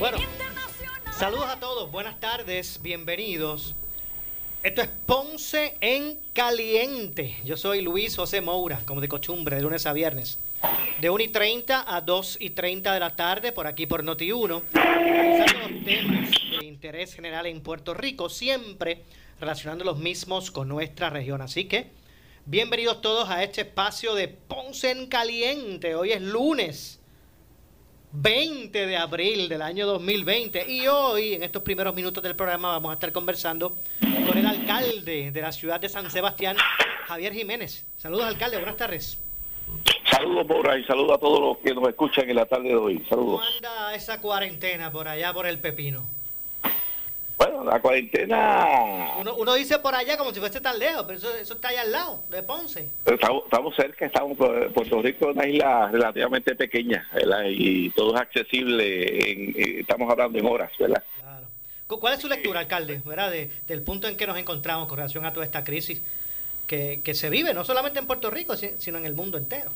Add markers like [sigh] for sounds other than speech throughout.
Bueno, saludos a todos, buenas tardes, bienvenidos. Esto es Ponce en Caliente. Yo soy Luis José Moura, como de costumbre, de lunes a viernes. De 1 y 30 a 2 y 30 de la tarde, por aquí por Noti1, analizando los temas de interés general en Puerto Rico, siempre relacionando los mismos con nuestra región. Así que, bienvenidos todos a este espacio de Ponce en Caliente. Hoy es lunes 20 de abril del año 2020 y hoy en estos primeros minutos del programa vamos a estar conversando con el alcalde de la ciudad de San Sebastián, Javier Jiménez. Saludos alcalde, buenas tardes. Saludos por ahí, saludos a todos los que nos escuchan en la tarde de hoy. Saludos. ¿Cómo anda esa cuarentena por allá por el Pepino? Bueno, la cuarentena... Uno, dice por allá como si fuese tan lejos, pero eso, está allá al lado, de Ponce. Estamos, cerca, estamos Puerto Rico es una isla relativamente pequeña, ¿verdad? Y todo es accesible, en, eh, estamos hablando en horas, ¿verdad? Claro. ¿Cuál es su lectura, alcalde, ¿verdad? del punto en que nos encontramos con relación a toda esta crisis que, que se vive, no solamente en Puerto Rico, sino en el mundo entero?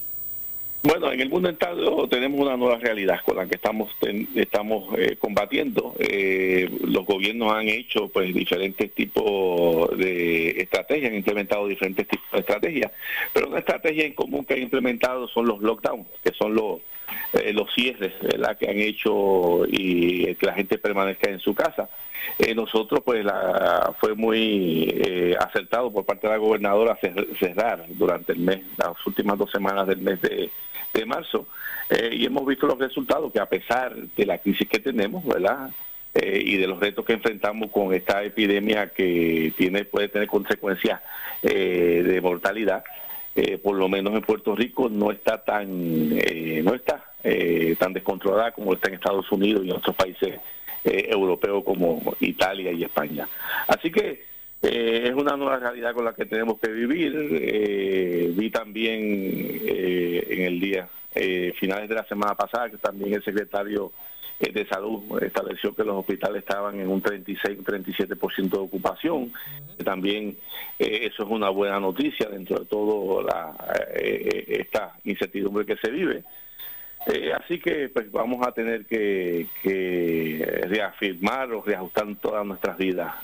Bueno, en el mundo entero tenemos una nueva realidad con la que estamos estamos eh, combatiendo. Eh, los gobiernos han hecho pues diferentes tipos de estrategias, han implementado diferentes tipos de estrategias, pero una estrategia en común que han implementado son los lockdowns, que son los eh, los cierres ¿verdad? que han hecho y que la gente permanezca en su casa. nosotros pues la, fue muy acertado por parte de la gobernadora cerrar durante el mes, las últimas dos semanas del mes de de marzo. Eh, y hemos visto los resultados que a pesar de la crisis que tenemos, ¿verdad? Eh, y de los retos que enfrentamos con esta epidemia que tiene puede tener consecuencias eh, de mortalidad, por lo menos en Puerto Rico no está tan no está tan descontrolada como está en Estados Unidos y en otros países europeos como Italia y España. Así que es una nueva realidad con la que tenemos que vivir. vi también en el día eh, finales de la semana pasada, que también el secretario eh, de Salud estableció que los hospitales estaban en un 36, un 37% de ocupación. También eh, eso es una buena noticia dentro de todo la, esta incertidumbre que se vive. Así que pues vamos a tener que, reafirmar o reajustar todas nuestras vidas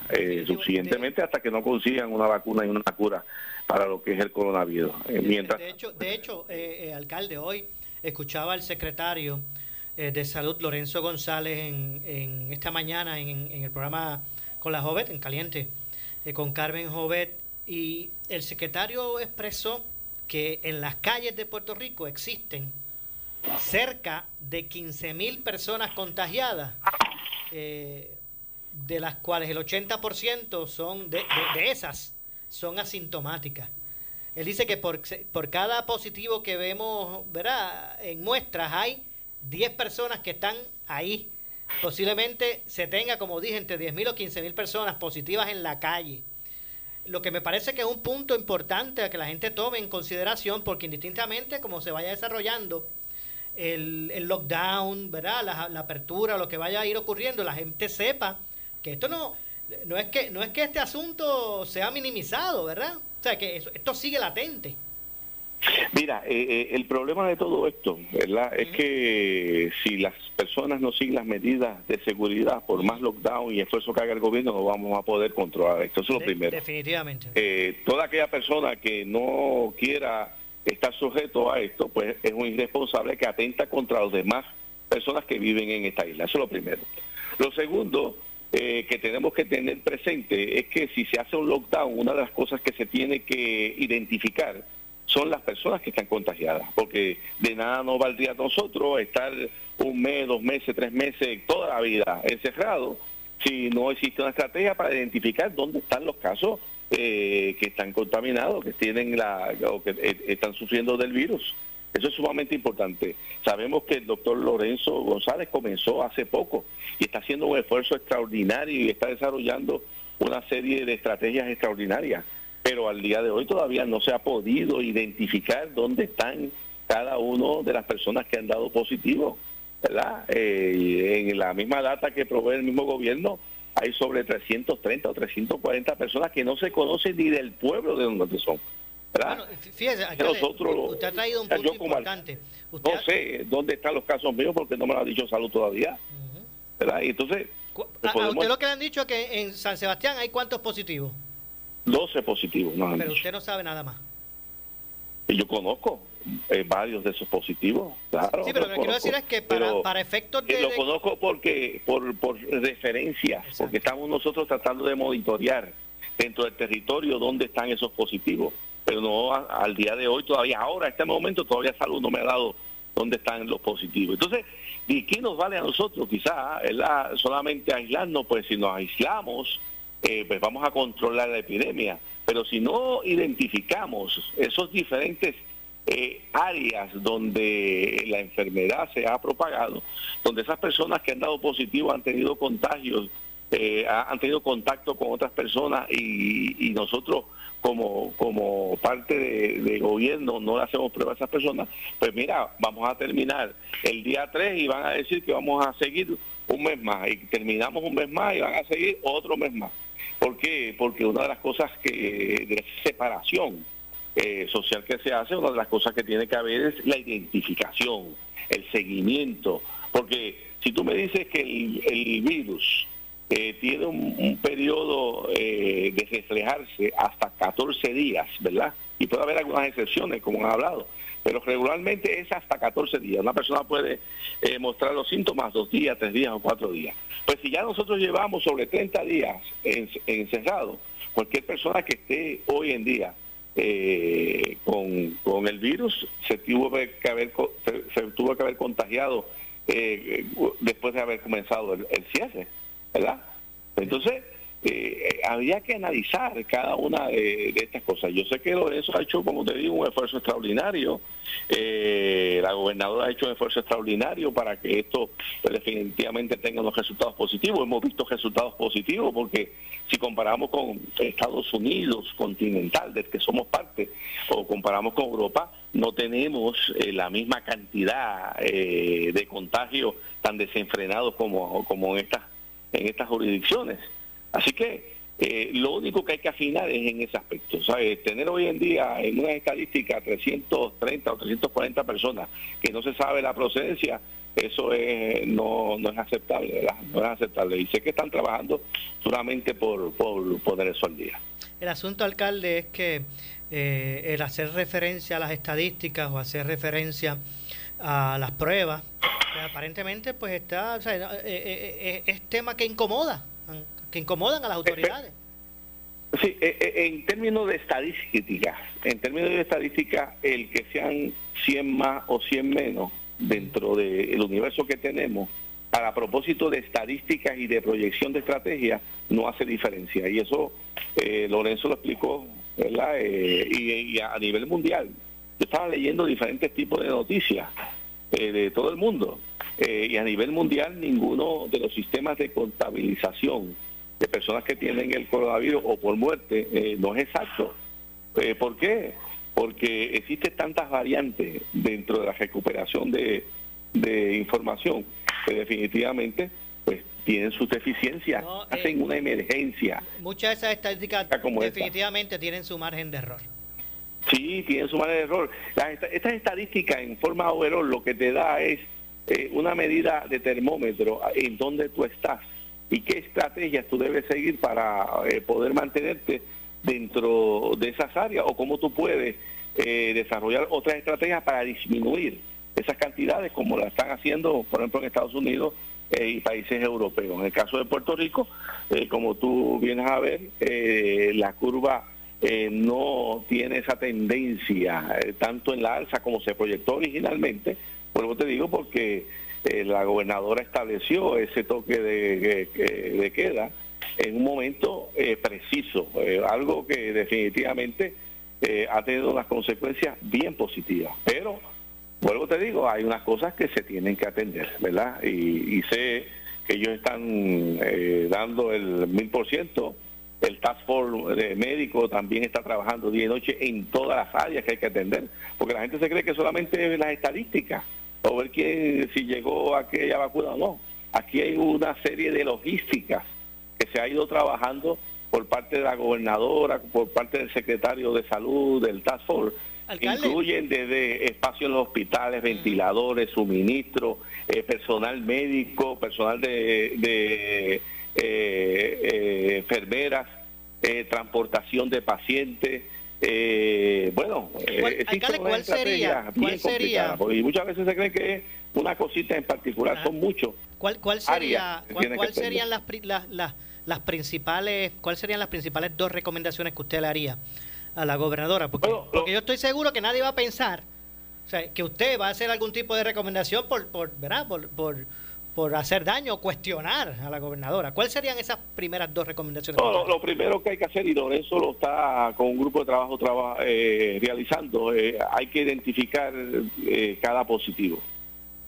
suficientemente hasta que no consigan una vacuna y una cura para lo que es el coronavirus. mientras... De hecho, de hecho alcalde, hoy escuchaba al secretario eh, de Salud, Lorenzo González, en, esta mañana en, el programa con la Jovet, en Caliente, eh, con Carmen Jovet, y el secretario expresó que en las calles de Puerto Rico existen cerca de 15 mil personas contagiadas, eh, de las cuales el 80% son de, de esas son asintomáticas. Él dice que por, por cada positivo que vemos, ¿verdad? En muestras hay 10 personas que están ahí. Posiblemente se tenga, como dije, entre 10.000 o 15.000 personas positivas en la calle. Lo que me parece que es un punto importante a que la gente tome en consideración, porque indistintamente como se vaya desarrollando el, el lockdown, ¿verdad? La, la, apertura, lo que vaya a ir ocurriendo, la gente sepa que esto no, no es que, no es que este asunto sea minimizado, ¿verdad? O sea, que esto sigue latente. Mira, eh, eh, el problema de todo esto, ¿verdad? Es que si las personas no siguen las medidas de seguridad, por más lockdown y esfuerzo que haga el gobierno, no vamos a poder controlar esto. Eso es lo primero. Definitivamente. Eh, toda aquella persona que no quiera estar sujeto a esto, pues es un irresponsable que atenta contra las demás personas que viven en esta isla. Eso es lo primero. Lo segundo eh, que tenemos que tener presente es que si se hace un lockdown, una de las cosas que se tiene que identificar son las personas que están contagiadas, porque de nada nos valdría a nosotros estar un mes, dos meses, tres meses, toda la vida encerrado, si no existe una estrategia para identificar dónde están los casos eh, que están contaminados, que tienen la o que eh, están sufriendo del virus. Eso es sumamente importante. Sabemos que el doctor Lorenzo González comenzó hace poco y está haciendo un esfuerzo extraordinario y está desarrollando una serie de estrategias extraordinarias, pero al día de hoy todavía no se ha podido identificar dónde están cada uno de las personas que han dado positivo. ¿verdad? Eh, en la misma data que provee el mismo gobierno, hay sobre 330 o 340 personas que no se conocen ni del pueblo de donde son. Bueno, fíjese, usted ha traído un punto importante. no sé dónde están los casos míos porque no me lo ha dicho salud todavía. ¿verdad? Y entonces... ¿A usted lo que le han dicho es que en San Sebastián hay cuántos positivos? 12 positivos. Pero usted no sabe nada más. Yo conozco eh, varios de esos positivos, claro. Sí, pero lo que quiero decir es que para, para efectos de... Lo conozco porque por, por referencias, porque estamos nosotros tratando de monitorear dentro del territorio dónde están esos positivos. Pero no al día de hoy todavía, ahora, en este momento, todavía salud no me ha dado dónde están los positivos. Entonces, ¿y qué nos vale a nosotros? Quizás solamente aislarnos, pues si nos aislamos, eh, pues vamos a controlar la epidemia. Pero si no identificamos esos diferentes eh, áreas donde la enfermedad se ha propagado, donde esas personas que han dado positivo han tenido contagios, eh, han tenido contacto con otras personas y, nosotros como, como parte de, gobierno no le hacemos prueba a esas personas, pues mira, vamos a terminar el día 3 y van a decir que vamos a seguir un mes más y terminamos un mes más y van a seguir otro mes más. ¿Por qué? Porque una de las cosas que de separación eh, social que se hace, una de las cosas que tiene que haber es la identificación, el seguimiento, porque si tú me dices que el, virus eh, tiene un, periodo eh, de reflejarse hasta 14 días, ¿verdad? Y puede haber algunas excepciones, como han hablado, pero regularmente es hasta 14 días. Una persona puede mostrar los síntomas dos días, tres días o cuatro días. Pues si ya nosotros llevamos sobre 30 días encerrados, cualquier persona que esté hoy en día eh, con, el virus se tuvo que haber, se, tuvo que haber contagiado eh, después de haber comenzado el, el cierre, ¿verdad? Entonces, eh, había que analizar cada una de, estas cosas. Yo sé que Lorenzo ha hecho, como te digo, un esfuerzo extraordinario. Eh, la gobernadora ha hecho un esfuerzo extraordinario para que esto pues, definitivamente tenga unos resultados positivos. Hemos visto resultados positivos porque si comparamos con Estados Unidos continental, del que somos parte, o comparamos con Europa, no tenemos eh, la misma cantidad de contagios tan desenfrenados como, como en, estas, en estas jurisdicciones. Así que eh, lo único que hay que afinar es en ese aspecto. Tener hoy en día en una estadística 330 o 340 personas que no se sabe la procedencia, eso es, no, no es aceptable, ¿verdad? No es aceptable. Y sé que están trabajando solamente por, poner eso al día. El asunto, alcalde, es que eh, el hacer referencia a las estadísticas o hacer referencia a las pruebas, pues, aparentemente pues está, o sea, eh, es tema que incomoda que incomodan a las autoridades. Sí, eh, eh, en términos de estadística, en términos de estadística, el que sean 100 más o 100 menos dentro del universo que tenemos, a propósito de estadísticas y de proyección de estrategia, no hace diferencia. Y eso eh, Lorenzo lo explicó, ¿verdad? y, a nivel mundial. Yo estaba leyendo diferentes tipos de noticias de todo el mundo. y a nivel mundial, ninguno de los sistemas de contabilización de personas que tienen el coronavirus o por muerte eh, no es exacto. Eh, ¿Por qué? Porque existen tantas variantes dentro de la recuperación de, información que definitivamente pues tienen sus deficiencias, hacen eh, una emergencia. Muchas de esas estadísticas definitivamente tienen su margen de error. Sí, tienen su margen de error. estas estadísticas en forma overall lo que te da es una medida de termómetro en donde tú estás y qué estrategias tú debes seguir para eh, poder mantenerte dentro de esas áreas o cómo tú puedes eh, desarrollar otras estrategias para disminuir esas cantidades como la están haciendo, por ejemplo, en Estados Unidos eh, y países europeos. En el caso de Puerto Rico, como tú vienes a ver, la curva no tiene esa tendencia tanto en la alza como se proyectó originalmente, eso te digo, porque eh, la gobernadora estableció ese toque de, queda en un momento eh, preciso, eh, algo que definitivamente ha tenido unas consecuencias bien positivas. Pero, vuelvo te digo, hay unas cosas que se tienen que atender, ¿verdad? Y, sé que ellos están dando el mil por ciento. El Task Force médico también está trabajando día y noche en todas las áreas que hay que atender, porque la gente se cree que solamente es las estadísticas o ver quién, si llegó aquella vacuna o no. Aquí hay una serie de logísticas que se ha ido trabajando por parte de la gobernadora, por parte del secretario de salud, del Task Force, incluyen desde espacios en los hospitales, ventiladores, suministros, eh, personal médico, personal de, de eh, enfermeras, transportación de pacientes. Bueno, ¿cuál sería? ¿Cuál sería? Y muchas veces se cree que es una cosita en particular, son muchos. ¿Cuál, cuál sería, cuál, serían las, las, las, principales, cuáles serían las principales dos recomendaciones que usted le haría a la gobernadora? Porque, porque yo estoy seguro que nadie va a pensar o sea, que usted va a hacer algún tipo de recomendación por, por, ¿verdad? por, por, por hacer daño o cuestionar a la gobernadora. ¿Cuáles serían esas primeras dos recomendaciones? lo, primero que hay que hacer, y Lorenzo lo está con un grupo de trabajo eh, realizando, eh, hay que identificar eh, cada positivo.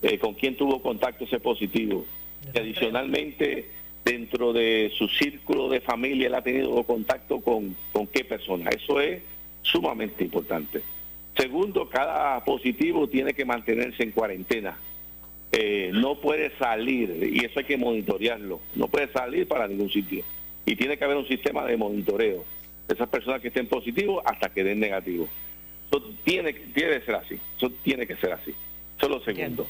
Eh, con quién tuvo contacto ese positivo. Y adicionalmente, dentro de su círculo de familia, él ha tenido contacto con, con qué persona. Eso es sumamente importante. Segundo, cada positivo tiene que mantenerse en cuarentena. Eh, no puede salir, y eso hay que monitorearlo, no puede salir para ningún sitio. Y tiene que haber un sistema de monitoreo de esas personas que estén positivos hasta que den negativo. Eso tiene, tiene que ser así, eso tiene que ser así. Eso es lo segundo.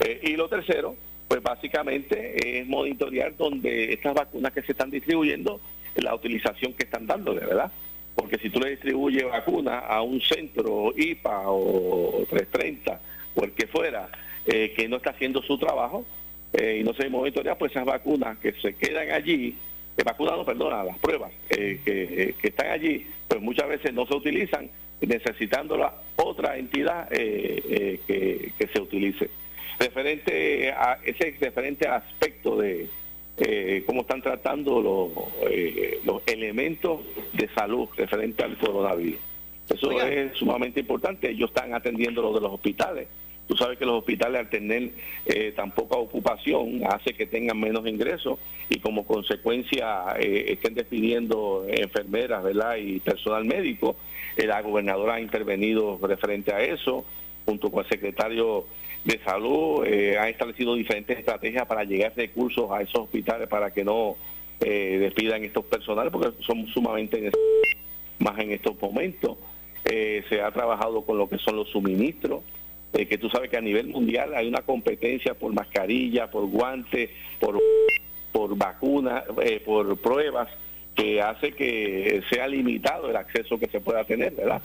Eh, y lo tercero, pues básicamente es monitorear donde estas vacunas que se están distribuyendo, la utilización que están dando, de verdad. Porque si tú le distribuyes vacunas a un centro IPA o 330 o el que fuera, eh, que no está haciendo su trabajo eh, y no se monitorea, pues esas vacunas que se quedan allí, eh, vacunas no, perdona, las pruebas que, que están allí, pues muchas veces no se utilizan necesitando la otra entidad que, que, se utilice. Referente a ese referente aspecto de cómo están tratando los, los elementos de salud referente al coronavirus. Eso es sumamente importante. Ellos están atendiendo lo de los hospitales. Tú sabes que los hospitales al tener tan poca ocupación hace que tengan menos ingresos y como consecuencia estén despidiendo enfermeras ¿verdad? y personal médico la gobernadora ha intervenido referente a eso, junto con el secretario de salud, eh, ha establecido diferentes estrategias para llegar recursos a esos hospitales para que no eh, despidan estos personales, porque son sumamente más en estos momentos. Eh, se ha trabajado con lo que son los suministros, eh, que tú sabes que a nivel mundial hay una competencia por mascarilla, por guantes, por, por vacunas, por pruebas que hace que sea limitado el acceso que se pueda tener, ¿verdad?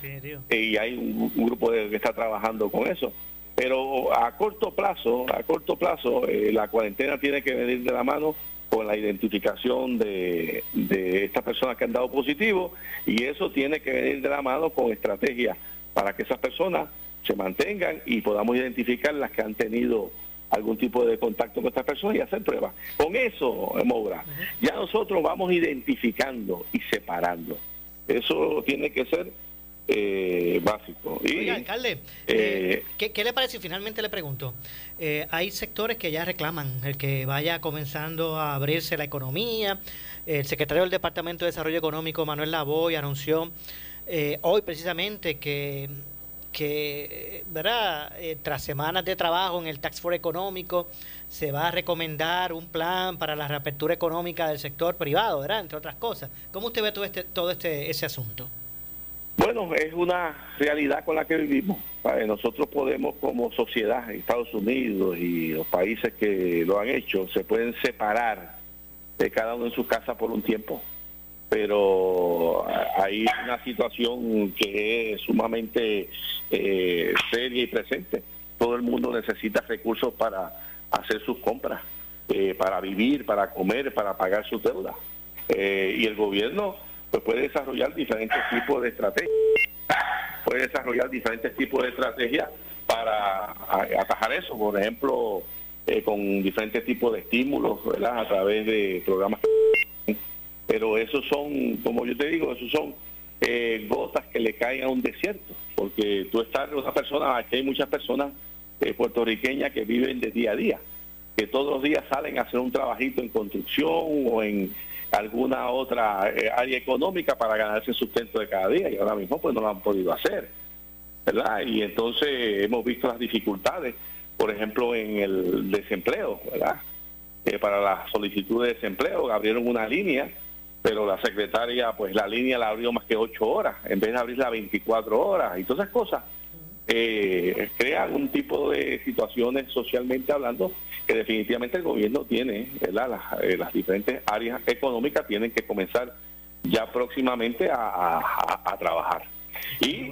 Y hay un, grupo de, que está trabajando con eso. Pero a corto plazo, a corto plazo, eh, la cuarentena tiene que venir de la mano con la identificación de, de estas personas que han dado positivo y eso tiene que venir de la mano con estrategias para que esas personas se mantengan y podamos identificar las que han tenido algún tipo de contacto con estas personas y hacer pruebas. Con eso, Moura, ya nosotros vamos identificando y separando. Eso tiene que ser eh, básico. Y, alcalde, eh, eh, ¿qué, le parece? Finalmente le pregunto. hay sectores que ya reclaman el que vaya comenzando a abrirse la economía. El secretario del Departamento de Desarrollo Económico, Manuel Lavoy, anunció hoy precisamente que que, ¿verdad? Eh, tras semanas de trabajo en el Tax Force económico, se va a recomendar un plan para la reapertura económica del sector privado, ¿verdad? Entre otras cosas. ¿Cómo usted ve todo este, todo este ese asunto? Bueno, es una realidad con la que vivimos. Nosotros podemos, como sociedad, Estados Unidos y los países que lo han hecho, se pueden separar de cada uno en su casa por un tiempo pero hay una situación que es sumamente eh, seria y presente. Todo el mundo necesita recursos para hacer sus compras, eh, para vivir, para comer, para pagar sus deudas. Eh, y el gobierno pues, puede desarrollar diferentes tipos de estrategias, puede desarrollar diferentes tipos de estrategias para atajar eso, por ejemplo, con diferentes tipos de estímulos, ¿verdad? A través de programas pero esos son, como yo te digo, esos son eh, gotas que le caen a un desierto, porque tú estás una persona, aquí hay muchas personas eh, puertorriqueñas que viven de día a día, que todos los días salen a hacer un trabajito en construcción o en alguna otra eh, área económica para ganarse el sustento de cada día y ahora mismo pues no lo han podido hacer, ¿verdad? Y entonces hemos visto las dificultades, por ejemplo, en el desempleo, ¿verdad? para la solicitud de desempleo abrieron una línea pero la secretaria, pues la línea la abrió más que ocho horas, en vez de abrirla 24 horas, y todas esas cosas eh, crean un tipo de situaciones socialmente hablando que definitivamente el gobierno tiene, Las, eh, las diferentes áreas económicas tienen que comenzar ya próximamente a, trabajar. Y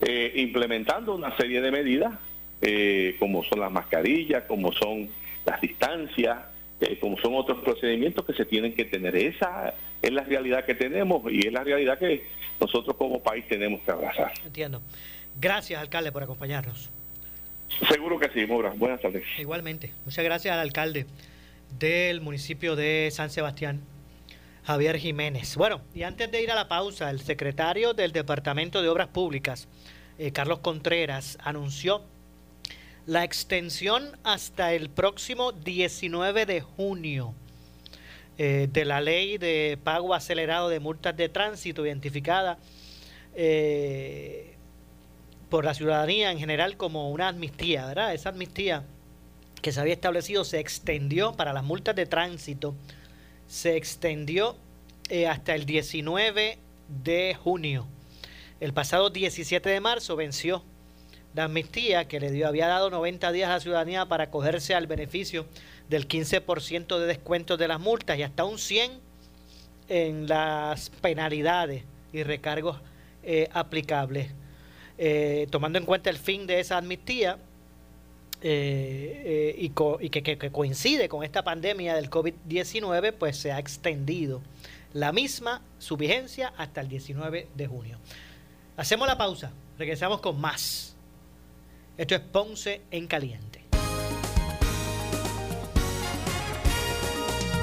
eh, implementando una serie de medidas, eh, como son las mascarillas, como son las distancias, eh, como son otros procedimientos que se tienen que tener. Esa es la realidad que tenemos y es la realidad que nosotros como país tenemos que abrazar. Entiendo. Gracias, alcalde, por acompañarnos. Seguro que sí, Mora. Buenas tardes. Igualmente. Muchas gracias al alcalde del municipio de San Sebastián, Javier Jiménez. Bueno, y antes de ir a la pausa, el secretario del Departamento de Obras Públicas, eh, Carlos Contreras, anunció la extensión hasta el próximo 19 de junio eh, de la ley de pago acelerado de multas de tránsito identificada eh, por la ciudadanía en general como una amnistía, ¿verdad? Esa amnistía que se había establecido se extendió para las multas de tránsito se extendió eh, hasta el 19 de junio. El pasado 17 de marzo venció la amnistía que le dio, había dado 90 días a la ciudadanía para acogerse al beneficio del 15% de descuento de las multas y hasta un 100 en las penalidades y recargos eh, aplicables. Eh, tomando en cuenta el fin de esa amnistía, eh, y, que, coincide con esta pandemia del COVID-19, pues se ha extendido la misma, su vigencia, hasta el 19 de junio. Hacemos la pausa, regresamos con más. Esto es Ponce en Caliente.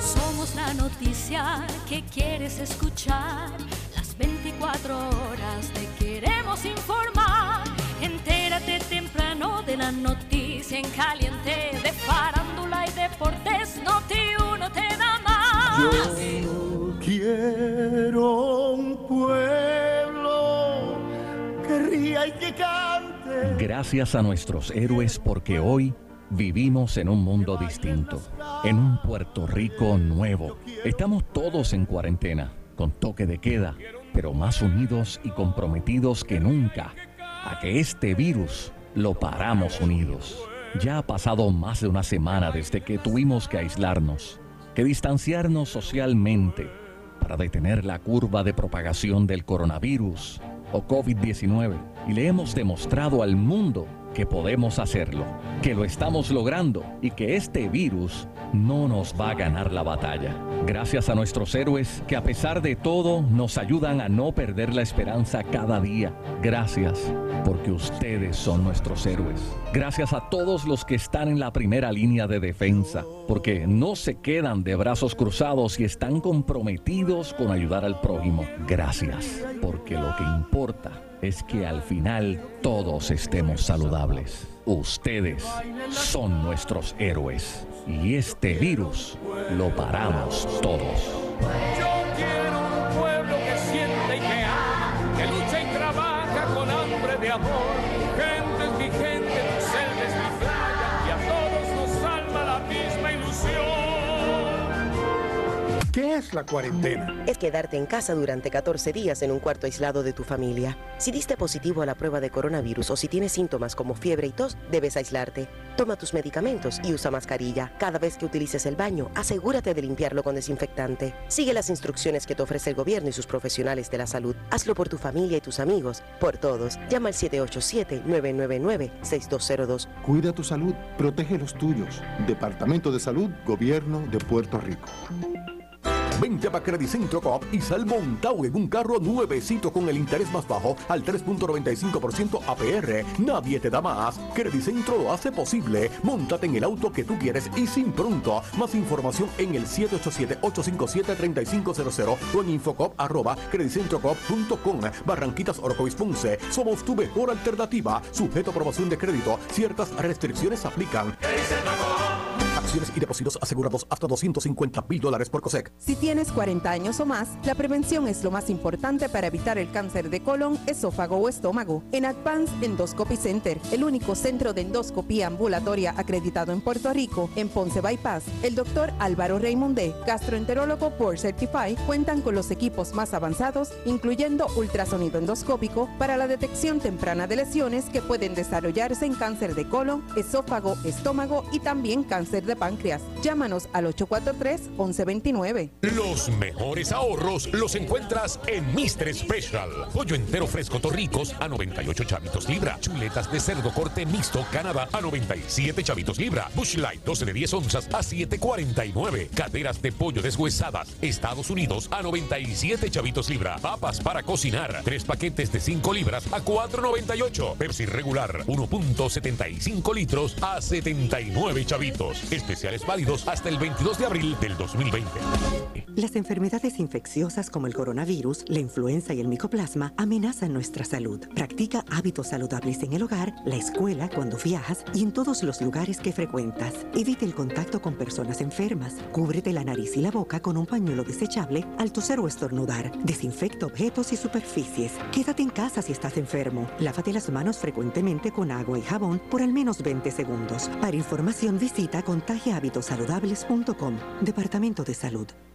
Somos la noticia que quieres escuchar. Las 24 horas te queremos informar. Entérate temprano de la noticia en caliente de farándula y deportes. Noti uno te da más. Yo quiero un pueblo que ría y que cante. Gracias a nuestros héroes porque hoy Vivimos en un mundo distinto, en un Puerto Rico nuevo. Estamos todos en cuarentena, con toque de queda, pero más unidos y comprometidos que nunca a que este virus lo paramos unidos. Ya ha pasado más de una semana desde que tuvimos que aislarnos, que distanciarnos socialmente para detener la curva de propagación del coronavirus o COVID-19 y le hemos demostrado al mundo que podemos hacerlo, que lo estamos logrando y que este virus no nos va a ganar la batalla. Gracias a nuestros héroes que a pesar de todo nos ayudan a no perder la esperanza cada día. Gracias porque ustedes son nuestros héroes. Gracias a todos los que están en la primera línea de defensa, porque no se quedan de brazos cruzados y están comprometidos con ayudar al prójimo. Gracias porque lo que importa es que al final todos estemos saludables. Ustedes son nuestros héroes y este virus lo paramos todos. ¿Qué es la cuarentena? Es quedarte en casa durante 14 días en un cuarto aislado de tu familia. Si diste positivo a la prueba de coronavirus o si tienes síntomas como fiebre y tos, debes aislarte. Toma tus medicamentos y usa mascarilla. Cada vez que utilices el baño, asegúrate de limpiarlo con desinfectante. Sigue las instrucciones que te ofrece el gobierno y sus profesionales de la salud. Hazlo por tu familia y tus amigos, por todos. Llama al 787-999-6202. Cuida tu salud, protege los tuyos. Departamento de Salud, Gobierno de Puerto Rico. Vente a Credicentro Coop y sal montado en un carro nuevecito con el interés más bajo al 3.95% APR. Nadie te da más. Credicentro lo hace posible. Móntate en el auto que tú quieres y sin pronto. Más información en el 787-857-3500 o en infocop arroba credicentrocop.com. Barranquitas Orocovis Ponce. Somos tu mejor alternativa. Sujeto a aprobación de crédito. Ciertas restricciones aplican Y depósitos asegurados hasta 250 mil dólares por COSEC. Si tienes 40 años o más, la prevención es lo más importante para evitar el cáncer de colon, esófago o estómago. En Advance Endoscopy Center, el único centro de endoscopía ambulatoria acreditado en Puerto Rico, en Ponce Bypass, el doctor Álvaro Raymondé, gastroenterólogo por Certify, cuentan con los equipos más avanzados, incluyendo ultrasonido endoscópico para la detección temprana de lesiones que pueden desarrollarse en cáncer de colon, esófago, estómago y también cáncer de páncreas. Llámanos al 843-1129. Los mejores ahorros los encuentras en Mr. Special. Pollo entero fresco Torricos a 98 chavitos libra. Chuletas de cerdo corte mixto Canadá a 97 chavitos libra. Bush Light 12 de 10 onzas a 7.49. Caderas de pollo deshuesadas Estados Unidos a 97 chavitos libra. Papas para cocinar. Tres paquetes de 5 libras a 4.98. Pepsi regular 1.75 litros a 79 chavitos. Especiales válidos hasta el 22 de abril del 2020. Las enfermedades infecciosas como el coronavirus, la influenza y el micoplasma amenazan nuestra salud. Practica hábitos saludables en el hogar, la escuela, cuando viajas y en todos los lugares que frecuentas. Evite el contacto con personas enfermas. Cúbrete la nariz y la boca con un pañuelo desechable al toser o estornudar. Desinfecta objetos y superficies. Quédate en casa si estás enfermo. Lávate las manos frecuentemente con agua y jabón por al menos 20 segundos. Para información visita contagiahabitosaludables.com. Departamento de Salud.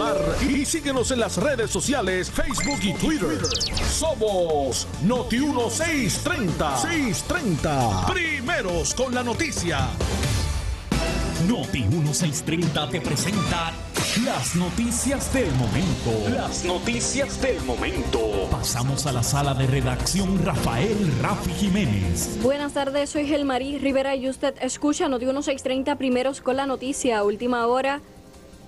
y síguenos en las redes sociales Facebook y Twitter. Somos Noti 1630. 630. Primeros con la noticia. Noti 1630 te presenta las noticias del momento. Las noticias del momento. Pasamos a la sala de redacción Rafael Rafi Jiménez. Buenas tardes, soy Gelmarí Rivera y usted escucha Noti 1630 primeros con la noticia. Última hora,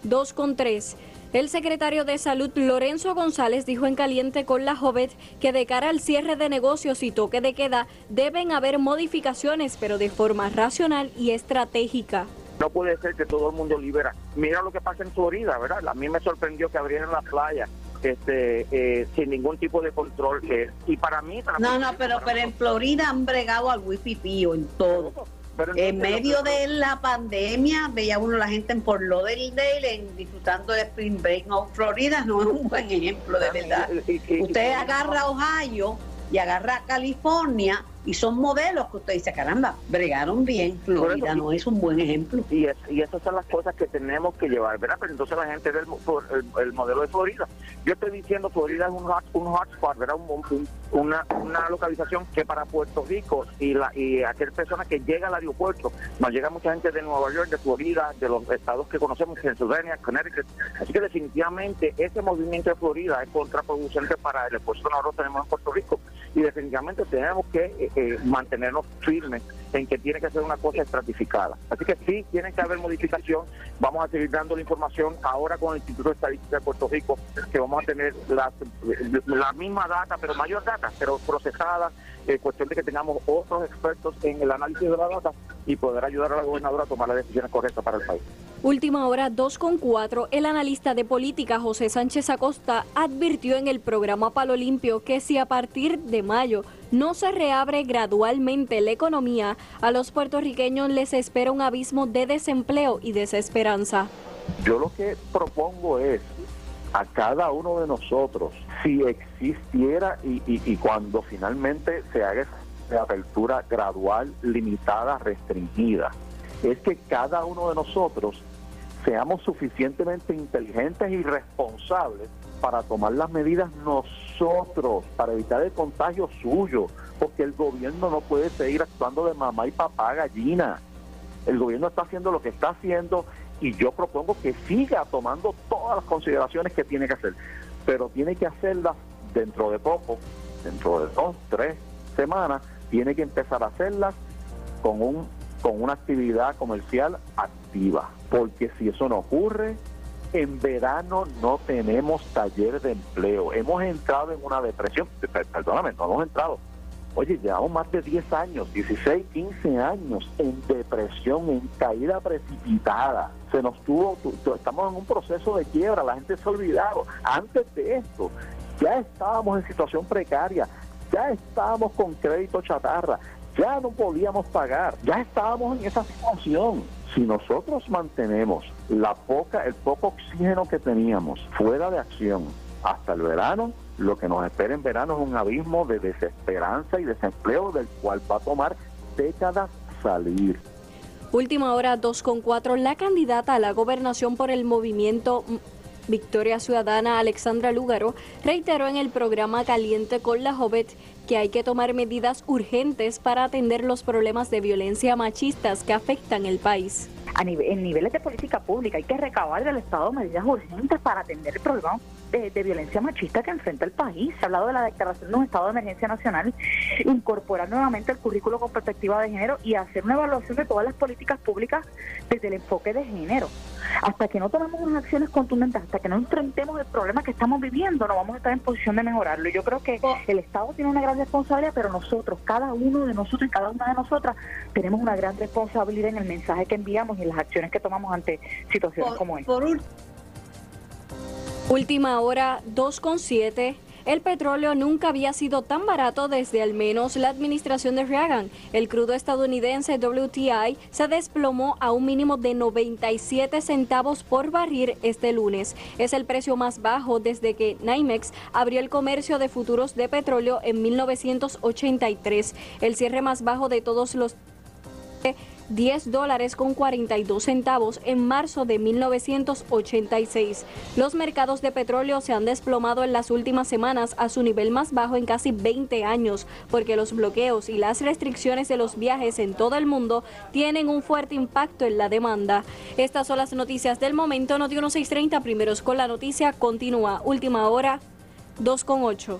2 con 3. El secretario de Salud Lorenzo González dijo en caliente con la Jovet que de cara al cierre de negocios y toque de queda deben haber modificaciones, pero de forma racional y estratégica. No puede ser que todo el mundo libera. Mira lo que pasa en Florida, ¿verdad? A mí me sorprendió que abrieran la playa este, eh, sin ningún tipo de control. Eh, y para mí... no, no, pero, pero en Florida han bregado al wifi pío en todo. En medio de la pandemia veía uno la gente en Port Lauderdale en, disfrutando de Spring Break. No, Florida no es un buen ejemplo, de verdad. Usted agarra Ohio y agarra California y son modelos que usted dice, caramba, bregaron bien, Florida no es un buen ejemplo. Y, y esas son las cosas que tenemos que llevar, ¿verdad? Pero entonces la gente del el, modelo de Florida. Yo estoy diciendo Florida es un, hot, un hotspot, ¿verdad? Un, una, una localización que para Puerto Rico y la y aquel persona que llega al aeropuerto, nos llega mucha gente de Nueva York, de Florida, de los estados que conocemos, Pennsylvania, Connecticut. Así que definitivamente ese movimiento de Florida es contraproducente para el esfuerzo que nosotros tenemos en Puerto Rico y definitivamente tenemos que eh, eh, mantenernos firmes en que tiene que ser una cosa estratificada. Así que sí, tiene que haber modificación. Vamos a seguir dando la información ahora con el Instituto de Estadística de Puerto Rico, que vamos a tener la, la misma data, pero mayor data, pero procesada, eh, cuestión de que tengamos otros expertos en el análisis de la data y poder ayudar a la gobernadora a tomar las decisiones correctas para el país. Última hora 2 con 4, el analista de política José Sánchez Acosta advirtió en el programa Palo Limpio que si a partir de mayo no se reabre gradualmente la economía, a los puertorriqueños les espera un abismo de desempleo y desesperanza. Yo lo que propongo es a cada uno de nosotros, si existiera y, cuando finalmente se haga esa apertura gradual, limitada, restringida, es que cada uno de nosotros seamos suficientemente inteligentes y responsables para tomar las medidas nosotros, para evitar el contagio suyo, porque el gobierno no puede seguir actuando de mamá y papá gallina. El gobierno está haciendo lo que está haciendo y yo propongo que siga tomando todas las consideraciones que tiene que hacer, pero tiene que hacerlas dentro de poco, dentro de dos, tres semanas, tiene que empezar a hacerlas con un con una actividad comercial activa, porque si eso no ocurre, en verano no tenemos taller de empleo. Hemos entrado en una depresión, perdóname, no hemos entrado. Oye, llevamos más de 10 años, 16, 15 años en depresión, en caída precipitada. Se nos tuvo, estamos en un proceso de quiebra, la gente se ha olvidado. Antes de esto, ya estábamos en situación precaria, ya estábamos con crédito chatarra, ya no podíamos pagar, ya estábamos en esa situación. Si nosotros mantenemos la poca, el poco oxígeno que teníamos fuera de acción hasta el verano, lo que nos espera en verano es un abismo de desesperanza y desempleo del cual va a tomar décadas salir. Última hora 2 con 4. La candidata a la gobernación por el movimiento Victoria Ciudadana Alexandra Lúgaro reiteró en el programa Caliente con la Jovet que hay que tomar medidas urgentes para atender los problemas de violencia machistas que afectan el país. A en niveles de política pública hay que recabar del Estado medidas urgentes para atender el problema de, violencia machista que enfrenta el país. Se ha hablado de la declaración de un estado de emergencia nacional, incorporar nuevamente el currículo con perspectiva de género y hacer una evaluación de todas las políticas públicas desde el enfoque de género. Hasta que no tomemos unas acciones contundentes, hasta que no enfrentemos el problema que estamos viviendo, no vamos a estar en posición de mejorarlo. Y yo creo que el Estado tiene una gran responsabilidad, pero nosotros, cada uno de nosotros y cada una de nosotras, tenemos una gran responsabilidad en el mensaje que enviamos y en las acciones que tomamos ante situaciones como esta. Última hora 2.7. El petróleo nunca había sido tan barato desde al menos la administración de Reagan. El crudo estadounidense WTI se desplomó a un mínimo de 97 centavos por barril este lunes. Es el precio más bajo desde que NYMEX abrió el comercio de futuros de petróleo en 1983. El cierre más bajo de todos los 10 dólares con 42 centavos en marzo de 1986. Los mercados de petróleo se han desplomado en las últimas semanas a su nivel más bajo en casi 20 años, porque los bloqueos y las restricciones de los viajes en todo el mundo tienen un fuerte impacto en la demanda. Estas son las noticias del momento. Noti 1630, primeros con la noticia, continúa. Última hora, 2 con 8.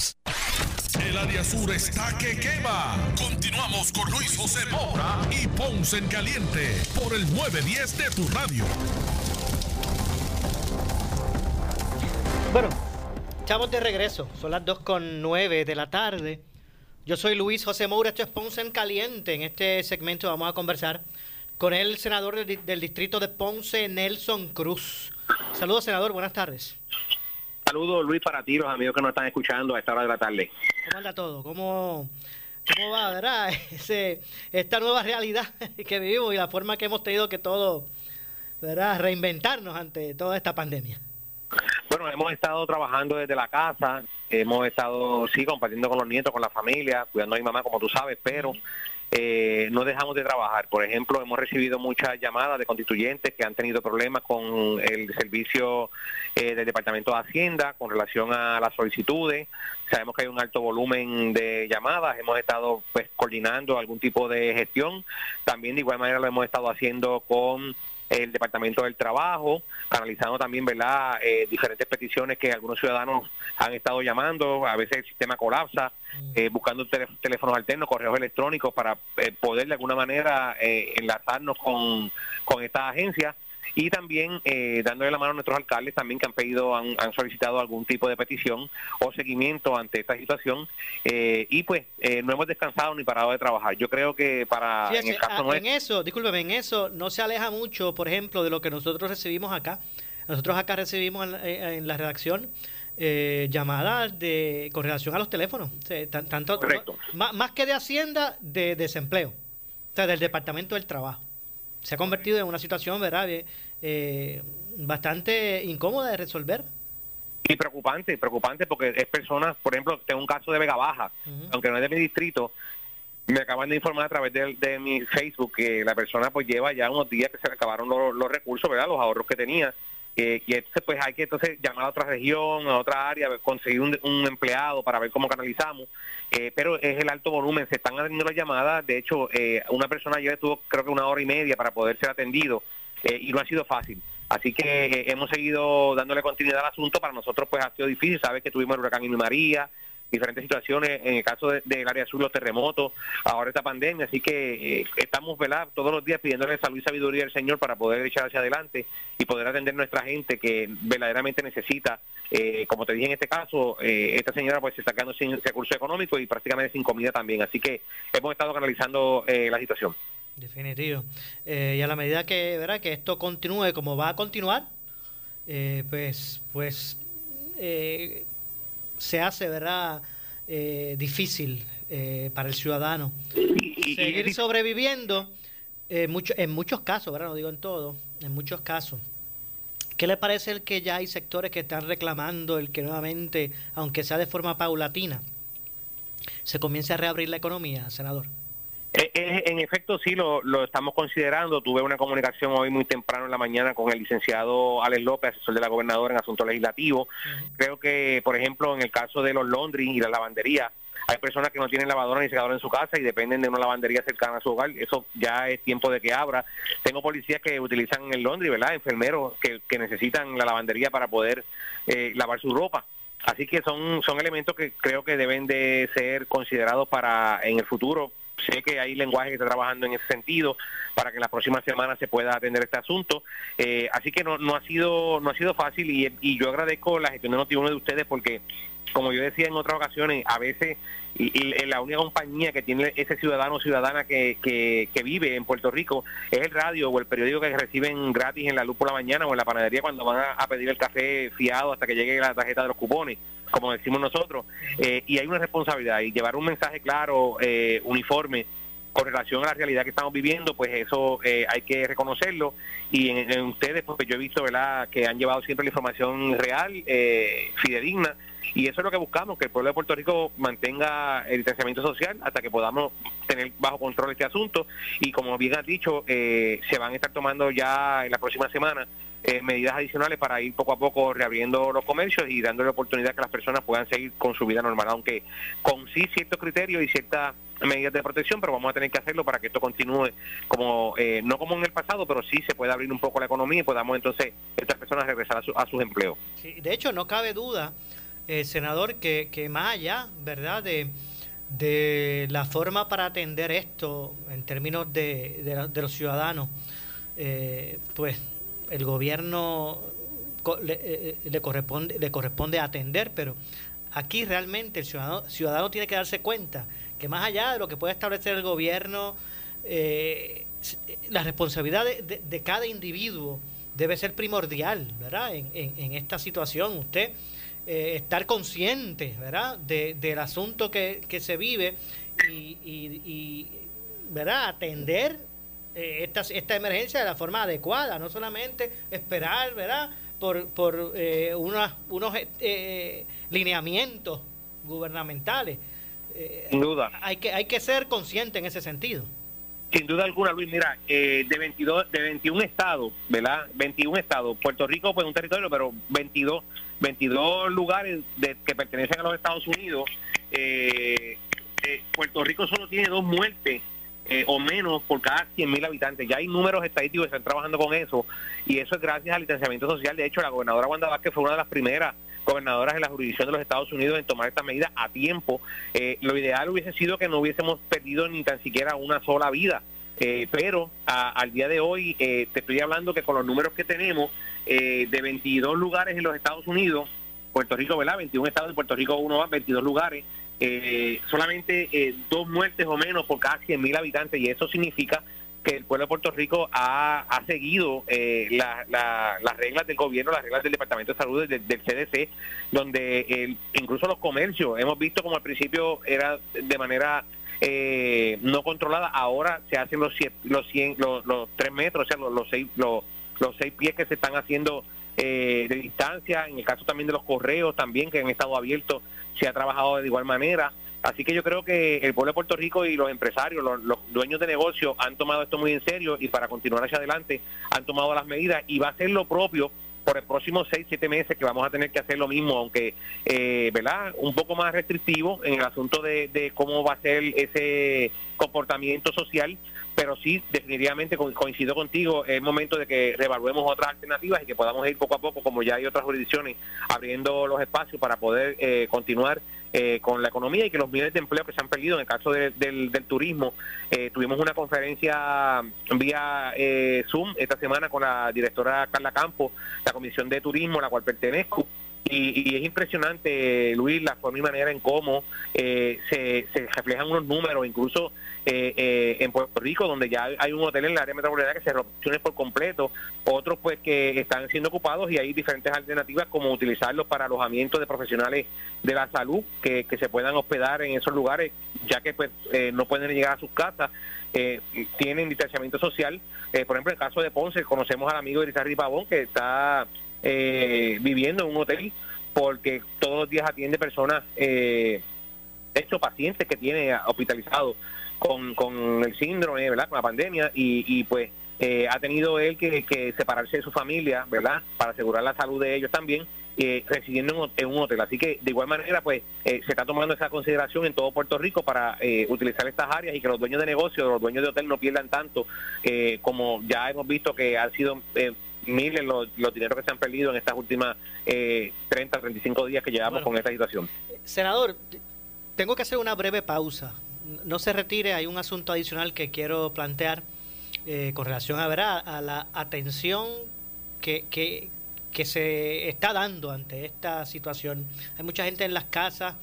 787-642-2452. El área sur está que quema. Continuamos con Luis José Moura y Ponce en Caliente por el 910 de tu radio. Bueno, estamos de regreso. Son las 2 con 9 de la tarde. Yo soy Luis José Moura, esto es Ponce en Caliente. En este segmento vamos a conversar con el senador del distrito de Ponce, Nelson Cruz. Saludos, senador, buenas tardes. Saludos, Luis, para ti, los amigos que nos están escuchando a esta hora de la tarde. ¿Cómo anda todo? ¿Cómo, cómo va, verdad? [laughs] Ese, esta nueva realidad [laughs] que vivimos y la forma que hemos tenido que todo, ¿verdad? Reinventarnos ante toda esta pandemia. Bueno, hemos estado trabajando desde la casa, hemos estado, sí, compartiendo con los nietos, con la familia, cuidando a mi mamá, como tú sabes, pero eh, no dejamos de trabajar. Por ejemplo, hemos recibido muchas llamadas de constituyentes que han tenido problemas con el servicio eh, del Departamento de Hacienda con relación a las solicitudes. Sabemos que hay un alto volumen de llamadas, hemos estado pues coordinando algún tipo de gestión. También de igual manera lo hemos estado haciendo con el Departamento del Trabajo, canalizando también verdad eh, diferentes peticiones que algunos ciudadanos han estado llamando, a veces el sistema colapsa, eh, buscando teléfonos alternos, correos electrónicos para eh, poder de alguna manera enlazarnos con, con estas agencias. Y también eh, dándole la mano a nuestros alcaldes también que han pedido, han, solicitado algún tipo de petición o seguimiento ante esta situación eh, y pues eh, no hemos descansado ni parado de trabajar. Yo creo que para en el caso en eso, discúlpeme, en eso no se aleja mucho, por ejemplo, de lo que nosotros recibimos acá. Nosotros acá recibimos en, la redacción llamadas de con relación a los teléfonos, tanto más, que de Hacienda, de desempleo, o sea, del Departamento del Trabajo se ha convertido en una situación, ¿verdad? Eh, bastante incómoda de resolver. Y preocupante, preocupante porque es personas, por ejemplo, tengo un caso de Vega Baja, aunque no es de mi distrito, me acaban de informar a través de, mi Facebook que la persona pues lleva ya unos días que se le acabaron los, recursos, ¿verdad? Los ahorros que tenía. Eh, y entonces pues hay que entonces llamar a otra región, a otra área, conseguir un, empleado para ver cómo canalizamos. Eh, pero es el alto volumen, se están atendiendo las llamadas. De hecho, eh, una persona ayer estuvo creo que una hora y media para poder ser atendido y no ha sido fácil. Así que hemos seguido dándole continuidad al asunto. Para nosotros pues ha sido difícil. Sabes que tuvimos el huracán Inmi María, diferentes situaciones, en el caso del área sur, los terremotos, ahora esta pandemia, así que eh, estamos ¿verdad? todos los días pidiéndole salud y sabiduría al Señor para poder echar hacia adelante y poder atender nuestra gente que verdaderamente necesita, eh, como te dije en este caso, eh, esta señora pues se está quedando sin recursos económicos y prácticamente sin comida también, así que hemos estado canalizando la situación. Definitivo. y a la medida que, ¿verdad? que esto continúe como va a continuar, pues, pues se hace, ¿verdad? Eh, difícil eh, para el ciudadano. Seguir sobreviviendo eh, mucho, en muchos casos, ¿verdad? No digo en todo, en muchos casos. ¿Qué le parece el que ya hay sectores que están reclamando el que nuevamente, aunque sea de forma paulatina, se comience a reabrir la economía, senador? Eh, eh, en efecto, sí, lo, estamos considerando. Tuve una comunicación hoy muy temprano en la mañana con el licenciado Alex López, asesor de la gobernadora en asuntos legislativos. Creo que, por ejemplo, en el caso de los Londres y la lavandería, hay personas que no tienen lavadora ni secadora en su casa y dependen de una lavandería cercana a su hogar. Eso ya es tiempo de que abra. Tengo policías que utilizan el Londres, ¿verdad? Enfermeros que, necesitan la lavandería para poder eh, lavar su ropa. Así que son, son elementos que creo que deben de ser considerados para en el futuro sé que hay lenguaje que está trabajando en ese sentido para que en las próximas semanas se pueda atender este asunto. Eh, así que no, no ha sido no ha sido fácil y, y yo agradezco la gestión de Notiuno de ustedes porque como yo decía en otras ocasiones, a veces y, la única compañía que tiene ese ciudadano o ciudadana que, que, vive en Puerto Rico es el radio o el periódico que reciben gratis en la luz por la mañana o en la panadería cuando van a, pedir el café fiado hasta que llegue la tarjeta de los cupones, como decimos nosotros. Eh, y hay una responsabilidad y llevar un mensaje claro, eh, uniforme con relación a la realidad que estamos viviendo, pues eso eh, hay que reconocerlo. Y en, ustedes, pues yo he visto ¿verdad? que han llevado siempre la información real, eh, fidedigna, y eso es lo que buscamos, que el pueblo de Puerto Rico mantenga el distanciamiento social hasta que podamos tener bajo control este asunto. Y como bien has dicho, eh, se van a estar tomando ya en la próxima semana eh, medidas adicionales para ir poco a poco reabriendo los comercios y dándole oportunidad que las personas puedan seguir con su vida normal, aunque con sí ciertos criterios y ciertas medidas de protección, pero vamos a tener que hacerlo para que esto continúe como, eh, no como en el pasado, pero sí se pueda abrir un poco la economía y podamos entonces estas personas regresar a, sus empleos. de hecho, no cabe duda eh, senador, que, que, más allá, ¿verdad?, de, de, la forma para atender esto en términos de, de, los ciudadanos, eh, pues el gobierno le, eh, le, corresponde, le corresponde atender, pero aquí realmente el ciudadano, ciudadano tiene que darse cuenta que más allá de lo que puede establecer el gobierno, la responsabilidad de, cada individuo debe ser primordial, ¿verdad? En, en, esta situación, usted eh, estar consciente, ¿verdad?, de, del asunto que, que se vive y, y, ¿verdad?, atender eh, esta, esta emergencia de la forma adecuada, no solamente esperar, ¿verdad?, por, por eh, unos, unos lineamientos gubernamentales. Sin duda. Hay que, hay que ser consciente en ese sentido. Sin duda alguna, Luis, mira, de 22, de 21 estados, ¿verdad? 21 estados, Puerto Rico pues un territorio, pero 22 22 lugares de, que pertenecen a los Estados Unidos, eh, eh, Puerto Rico solo tiene dos muertes eh, o menos por cada 100.000 habitantes. Ya hay números estadísticos que están trabajando con eso y eso es gracias al distanciamiento social. De hecho, la gobernadora Wanda Vázquez fue una de las primeras gobernadoras en la jurisdicción de los Estados Unidos en tomar estas medidas a tiempo. lo ideal hubiese sido que no hubiésemos perdido ni tan siquiera una sola vida Eh, pero al día de hoy te estoy hablando que con los números que tenemos de 22 lugares en los Estados Unidos, Puerto Rico, ¿verdad? 21 estados de Puerto Rico, uno más, 22 lugares, solamente dos muertes o menos por cada 100.000 habitantes y eso significa que el pueblo de Puerto Rico ha, ha seguido eh, las reglas del gobierno, las reglas del Departamento de Salud, del, CDC, donde incluso los comercios, hemos visto como al principio era de manera eh, no controlada, ahora se hacen los los, 100, los, los 3 metros, o sea, los, los, seis, los, los seis pies que se están haciendo eh, de distancia, en el caso también de los correos también que han estado abiertos, se ha trabajado de igual manera. Así que yo creo que el pueblo de Puerto Rico y los empresarios, los, dueños de negocios han tomado esto muy en serio y para continuar hacia adelante han tomado las medidas y va a ser lo propio por el próximo seis, siete meses que vamos a tener que hacer lo mismo, aunque, eh, ¿verdad? Un poco más restrictivo en el asunto de, de cómo va a ser ese comportamiento social, pero sí, definitivamente coincido contigo, es momento de que reevaluemos otras alternativas y que podamos ir poco a poco, como ya hay otras jurisdicciones, abriendo los espacios para poder eh, continuar eh, con la economía y que los miles de empleo que se han perdido, en el caso del, del, turismo, eh, tuvimos una conferencia vía Zoom esta semana con la directora Carla Campo, la Comisión de Turismo, a la cual pertenezco, y, es impresionante, Luis, la forma y manera en cómo eh, se, reflejan unos números, incluso eh, eh, en Puerto Rico, donde ya hay un hotel en la área metropolitana que se opciones por completo, otros pues que están siendo ocupados y hay diferentes alternativas como utilizarlos para alojamiento de profesionales de la salud que, se puedan hospedar en esos lugares, ya que pues no pueden llegar a sus casas. tienen distanciamiento social. por ejemplo, en el caso de Ponce, conocemos al amigo Irizarry Pavón, que está eh, viviendo en un hotel porque todos los días atiende personas, eh, hecho pacientes que tiene hospitalizados con, con el síndrome, ¿verdad? Con la pandemia y, y pues eh, ha tenido él que, separarse de su familia, ¿verdad? Para asegurar la salud de ellos también, eh, residiendo en, un hotel. Así que de igual manera, pues eh, se está tomando esa consideración en todo Puerto Rico para eh, utilizar estas áreas y que los dueños de negocios, los dueños de hotel no pierdan tanto como ya hemos visto que han sido miles los, los dineros que se han perdido en estas últimas eh, 30, 35 días que llevamos con esta situación. Senador, tengo que hacer una breve pausa. No se retire, hay un asunto adicional que quiero plantear eh, con relación a, a la atención que, que, que se está dando ante esta situación. Hay mucha gente en las casas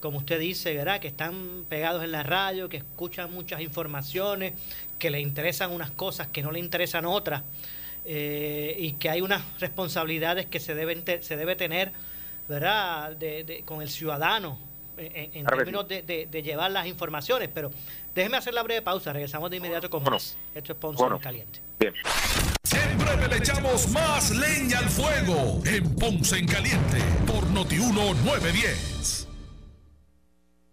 como usted dice, ¿verdad? Que están pegados en la radio, que escuchan muchas informaciones, que les interesan unas cosas, que no les interesan otras. Eh, y que hay unas responsabilidades que se deben se debe tener verdad de, con el ciudadano en, términos de, llevar las informaciones. Pero déjeme hacer la breve pausa regresamos de inmediato con más. Esto es Ponce en Caliente. Siempre le echamos más leña al fuego en Ponce en Caliente por Notiuno 910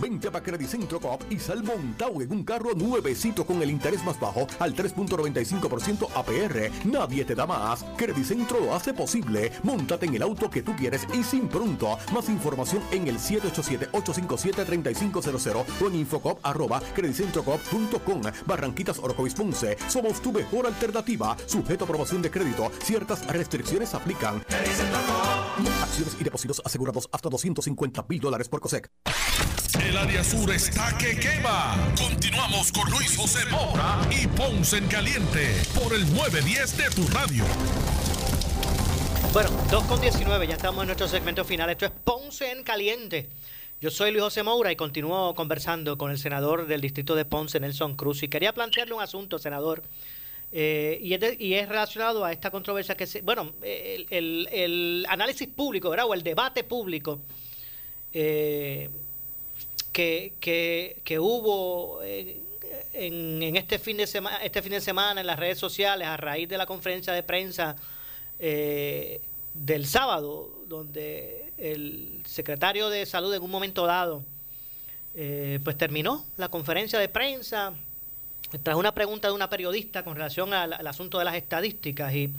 Vente a Centro Coop y sal montado en un carro nuevecito con el interés más bajo al 3.95% APR. Nadie te da más. Centro lo hace posible. Móntate en el auto que tú quieres y sin pronto. Más información en el 787-857-3500 o en infocop arroba credicentrocop.com. Barranquitas Orocovis Ponce. Somos tu mejor alternativa. Sujeto a aprobación de crédito. Ciertas restricciones aplican. Acciones y depósitos asegurados hasta 250 mil dólares por COSEC. El área sur está que quema. Continuamos con Luis José Moura y Ponce en Caliente por el 910 de tu radio. Bueno, 2 con 19, ya estamos en nuestro segmento final. Esto es Ponce en Caliente. Yo soy Luis José Moura y continúo conversando con el senador del distrito de Ponce, Nelson Cruz. Y quería plantearle un asunto, senador, eh, y, es relacionado a esta controversia que se. Bueno, el, el, análisis público, ¿verdad? O el debate público eh, que, que, hubo en, en, este fin de semana este fin de semana en las redes sociales a raíz de la conferencia de prensa eh, del sábado donde el secretario de salud en un momento dado pues terminó la conferencia de prensa tras una pregunta de una periodista con relación al, asunto de las estadísticas y,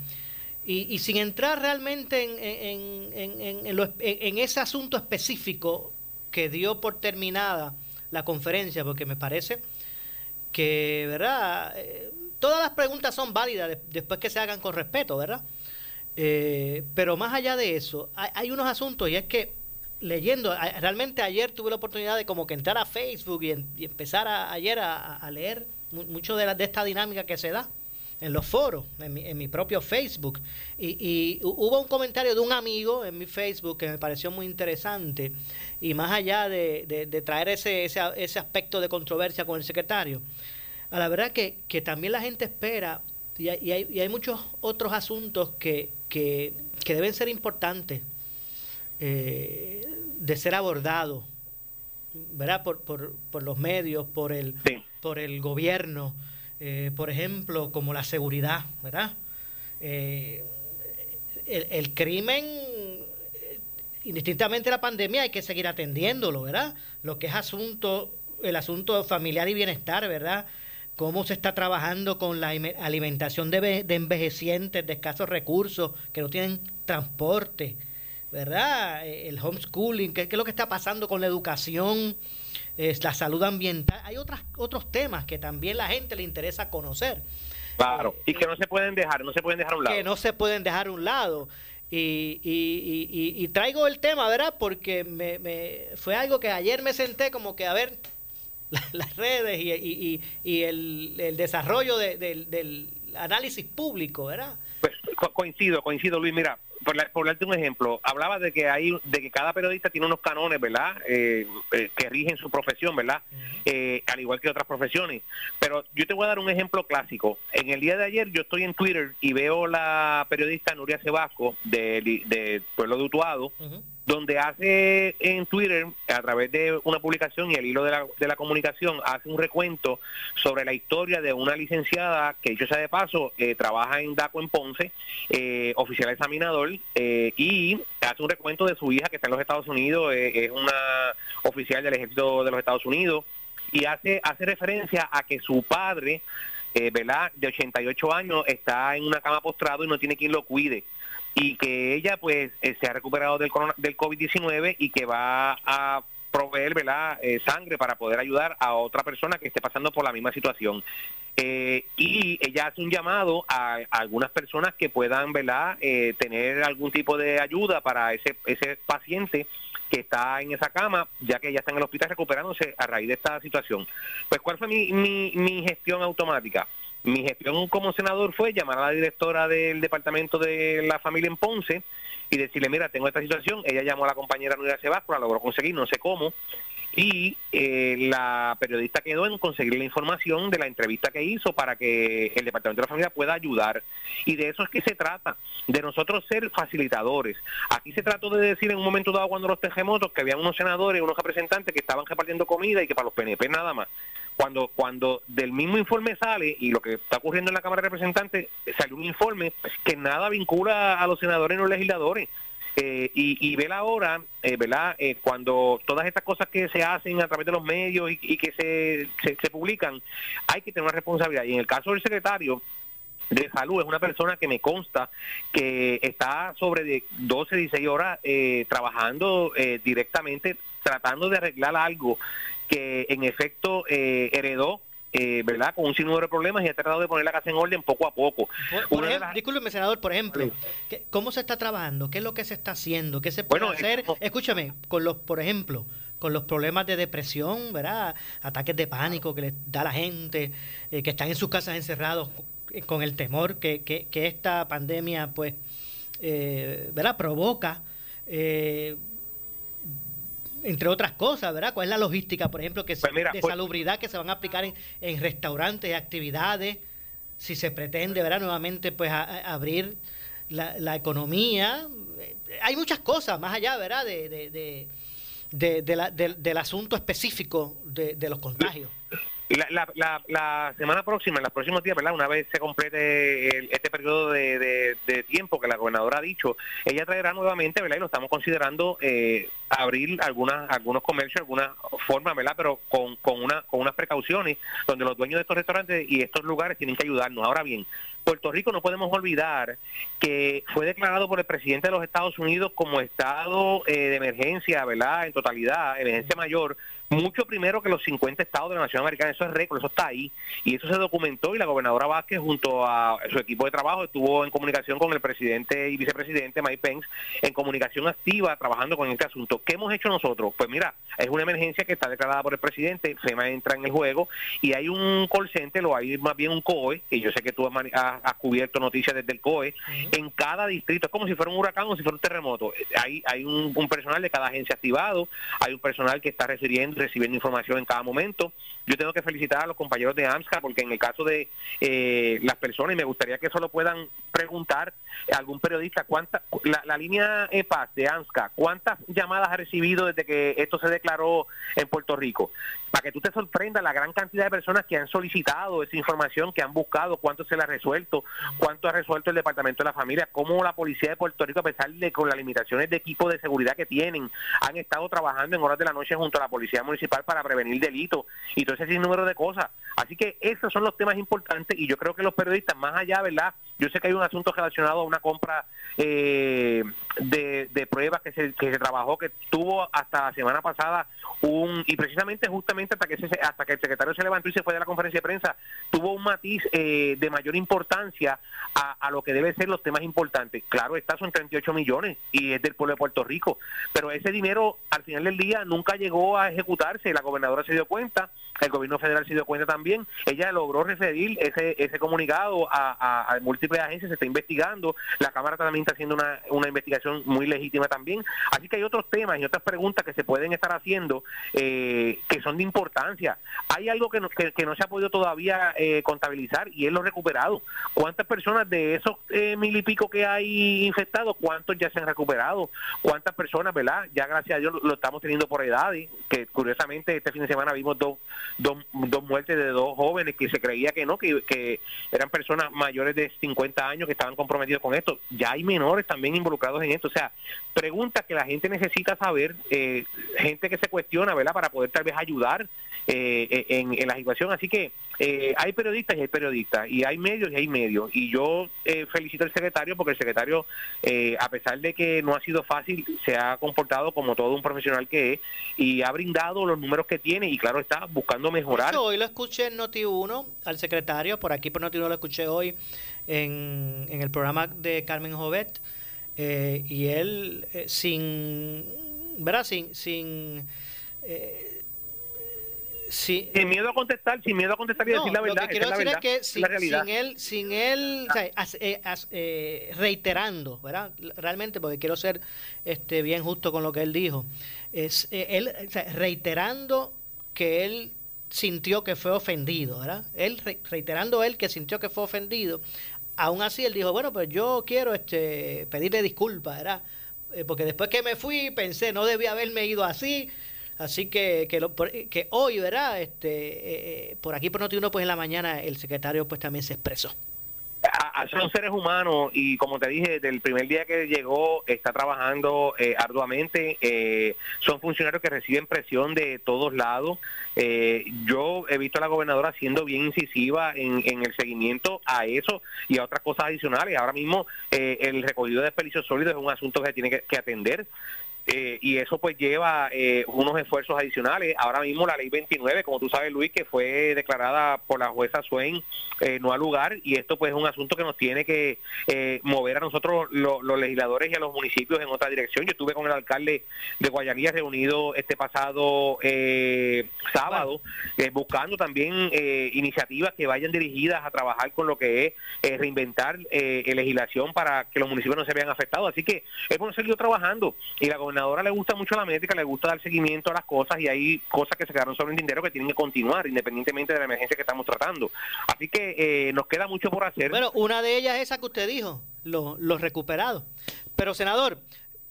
y, sin entrar realmente en, en, en, en, ese asunto específico que dio por terminada la conferencia, porque me parece que, ¿verdad? Eh, todas las preguntas son válidas después que se hagan con respeto, ¿verdad? Eh, pero más allá de eso, hay, unos asuntos y es que leyendo, realmente ayer tuve la oportunidad de como que entrar a Facebook y, empezar ayer a, leer mucho de, la, de esta dinámica que se da en los foros, en mi, en mi propio Facebook. Y, hubo un comentario de un amigo en mi Facebook que me pareció muy interesante. Y más allá de, traer ese, ese, ese, aspecto de controversia con el secretario, a la verdad que, que también la gente espera, y hay, y hay, muchos otros asuntos que, que, deben ser importantes eh, de ser abordados, ¿verdad? Por, por, por, los medios, por el, por el gobierno, eh, por ejemplo, como la seguridad, ¿verdad? Eh, el, crimen, indistintamente la pandemia, hay que seguir atendiéndolo, ¿verdad? Lo que es asunto, el asunto familiar y bienestar, ¿verdad? cómo se está trabajando con la alimentación de, envejecientes de escasos recursos que no tienen transporte, ¿verdad? Eh, el homeschooling, ¿qué, es lo que está pasando con la educación, la salud ambiental? Hay otras, otros temas que también la gente le interesa conocer. Claro, y que no se pueden dejar, no se pueden dejar a un lado. Que no se pueden dejar a un lado. Y, y, y, traigo el tema, ¿verdad? Porque me, me, fue algo que ayer me senté como que, a ver, [laughs] las redes y, y, el, el, desarrollo del análisis público, ¿verdad? Pues, coincido, coincido, Luis. Mira, por, por, darte un ejemplo, hablaba de que hay, de que cada periodista tiene unos canones, ¿verdad? Eh, eh, que rigen su profesión, ¿verdad? Eh, al igual que otras profesiones. Pero yo te voy a dar un ejemplo clásico. En el día de ayer yo estoy en Twitter y veo la periodista Nuria Sebasco del de Pueblo de Utuado donde hace en Twitter, a través de una publicación y el hilo de la, de la comunicación, hace un recuento sobre la historia de una licenciada que, dicho sea de paso, eh, trabaja en DACO en Ponce, eh, oficial examinador, eh, y hace un recuento de su hija que está en los Estados Unidos, es una oficial del ejército de los Estados Unidos, y hace, hace referencia a que su padre, ¿verdad?, de 88 años, está en una cama postrado y no tiene quien lo cuide y que ella pues eh, se ha recuperado del, del COVID-19 y que va a proveer ¿verdad? Eh, sangre para poder ayudar a otra persona que esté pasando por la misma situación. Eh, y ella hace un llamado a, algunas personas que puedan ¿verdad? tener algún tipo de ayuda para ese, ese paciente que está en esa cama, ya que ella está en el hospital recuperándose a raíz de esta situación. Pues, ¿cuál fue mi, mi, mi gestión automática? Mi gestión como senador fue llamar a la directora del Departamento de la Familia en Ponce y decirle, mira, tengo esta situación. Ella llamó a la compañera Nuria Sebas, la logró conseguir, no sé cómo. Y eh, la periodista quedó en conseguir la información de la entrevista que hizo para que el Departamento de la Familia pueda ayudar. Y de eso es que se trata, de nosotros ser facilitadores. Aquí se trató de decir en un momento dado cuando los terremotos que había unos senadores, unos representantes que estaban repartiendo comida y que para los PNP nada más cuando cuando del mismo informe sale y lo que está ocurriendo en la Cámara de Representantes salió un informe que nada vincula a los senadores y los legisladores eh, y, y ver ahora, eh, ¿verdad? Eh, cuando todas estas cosas que se hacen a través de los medios y, que se, se, publican, hay que tener una responsabilidad. Y en el caso del secretario, de salud es una persona que me consta que está sobre de 12, 16 horas eh, trabajando directamente, tratando de arreglar algo que en efecto eh, heredó eh, ¿verdad? Con un sinnúmero de problemas y ha tratado de poner la casa en orden poco a poco. Por, Disculpe, senador, por ejemplo, ¿cómo se está trabajando? ¿Qué es lo que se está haciendo? ¿Qué se puede hacer? Escúchame, con los, por ejemplo, con los problemas de depresión, ¿verdad? Ataques de pánico que les da la gente, eh, que están en sus casas encerrados con el temor que, que, que esta pandemia, pues, ¿verdad? Provoca. Eh, entre otras cosas, ¿verdad? ¿Cuál es la logística, por ejemplo, que pues de salubridad que se van a aplicar en, en restaurantes y actividades? Si se pretende, ¿verdad? Nuevamente, pues abrir la, la, economía. Hay muchas cosas más allá, ¿verdad? De, de, de, de la, del asunto específico de, los contagios. La, la, la, semana próxima, en los próximos días, ¿verdad? Una vez se complete este periodo de, de, tiempo que la gobernadora ha dicho, ella traerá nuevamente, ¿verdad? Y lo estamos considerando eh, abrir algunas, algunos comercios, algunas formas, ¿verdad? Pero con, con, una, con unas precauciones donde los dueños de estos restaurantes y estos lugares tienen que ayudarnos. Ahora bien, Puerto Rico no podemos olvidar que fue declarado por el presidente de los Estados Unidos como estado eh, de emergencia, ¿verdad? En totalidad, emergencia mayor, mucho primero que los 50 estados de la Nación Americana. Eso es récord, eso está ahí. Y eso se documentó y la gobernadora Vázquez junto a su equipo de trabajo estuvo en comunicación con el presidente y vicepresidente Mike Pence en comunicación activa trabajando con este asunto. ¿Qué hemos hecho nosotros? Pues mira, es una emergencia que está declarada por el presidente, FEMA entra en el juego y hay un call center o hay más bien un COE, que yo sé que tú has, cubierto noticias desde el COE, en cada distrito. Es como si fuera un huracán o si fuera un terremoto. Hay, hay un, un personal de cada agencia activado, hay un personal que está recibiendo recibiendo información en cada momento. Yo tengo que felicitar a los compañeros de AMSCA porque en el caso de eh, las personas, y me gustaría que eso lo puedan preguntar algún periodista, cuánta, la, línea EPAS de AMSCA, ¿cuántas llamadas ha recibido desde que esto se declaró en Puerto Rico? Para que tú te sorprendas la gran cantidad de personas que han solicitado esa información, que han buscado cuánto se le ha resuelto, cuánto ha resuelto el Departamento de la Familia, cómo la Policía de Puerto Rico, a pesar de con las limitaciones de equipo de seguridad que tienen, han estado trabajando en horas de la noche junto a la Policía Municipal para prevenir delitos y ese número de cosas. Así que esos son los temas importantes y yo creo que los periodistas, más allá, ¿verdad? Yo sé que hay un asunto relacionado a una compra eh, de, pruebas que se, que se trabajó, que tuvo hasta la semana pasada un, y precisamente justamente hasta que, hasta que el secretario se levantó y se fue de la conferencia de prensa, tuvo un matiz eh, de mayor importancia a, lo que deben ser los temas importantes. Claro, está son 38 millones y es del pueblo de Puerto Rico, pero ese dinero al final del día nunca llegó a ejecutarse, la gobernadora se dio cuenta, el gobierno federal se dio cuenta también, ella logró referir ese, ese comunicado a, múltiples agencias, se está investigando, la Cámara también está haciendo una, una investigación muy legítima también, así que hay otros temas y otras preguntas que se pueden estar haciendo eh, que son de importancia. Hay algo que no, que, no se ha podido todavía eh, contabilizar y es lo recuperado. ¿Cuántas personas de esos eh, mil y pico que hay infectados, cuántos ya se han recuperado? ¿Cuántas personas, verdad? Ya gracias a Dios lo, estamos teniendo por edades, que curiosamente este fin de semana vimos dos, dos, dos muertes de dos jóvenes que se creía que no, que, que eran personas mayores de 50 años que estaban comprometidos con esto. Ya hay menores también involucrados en esto. O sea, preguntas que la gente necesita saber, gente que se cuestiona, ¿verdad? Para poder tal vez ayudar eh, en, la situación. Así que eh, hay periodistas y hay periodistas, y hay medios y hay medios. Y yo eh, felicito al secretario porque el secretario, a pesar de que no ha sido fácil, se ha comportado como todo un profesional que es y ha brindado los números que tiene y claro está buscando mejorar. hoy lo escuché en Noti1 al secretario, por aquí por Noti1 lo escuché hoy en, en el programa de Carmen Jovet. y él sin ¿verdad? sin sin eh, sin miedo a contestar, sin miedo a contestar y decir la verdad. Lo que quiero decir es que sin, él, sin él eh, eh, reiterando, ¿verdad? Realmente, porque quiero ser este bien justo con lo que él dijo, es él reiterando que él sintió que fue ofendido, ¿verdad? Él reiterando él que sintió que fue ofendido. Aún así él dijo, bueno, pues yo quiero este pedirle disculpas, ¿verdad? porque después que me fui pensé, no debía haberme ido así, Así que, que, que hoy, ¿verdad? Este, eh, eh, por aquí por Noti1, pues en la mañana el secretario pues también se expresó. son seres humanos y como te dije, desde el primer día que llegó está trabajando eh, arduamente. son funcionarios que reciben presión de todos lados. yo he visto a la gobernadora siendo bien incisiva en, el seguimiento a eso y a otras cosas adicionales. Ahora mismo el recogido de desperdicios sólidos es un asunto que se tiene que atender. Eh, y eso pues lleva eh, unos esfuerzos adicionales. Ahora mismo la ley 29, como tú sabes Luis, que fue declarada por la jueza Swain eh, no al lugar y esto pues es un asunto que nos tiene que mover a nosotros los legisladores y a los municipios en otra dirección. Yo estuve con el alcalde de Guayanilla reunido este pasado sábado buscando también iniciativas que vayan dirigidas a trabajar con lo que es reinventar legislación para que los municipios no se vean afectados. Así que hemos seguido trabajando y la gobernadora le gusta mucho la métrica, le gusta dar seguimiento a las cosas y hay cosas que se quedaron sobre el dinero que tienen que continuar independientemente de la emergencia que estamos tratando. Así que eh, nos queda mucho por hacer. Bueno, una de ellas es esa que usted dijo, los recuperados. Pero senador,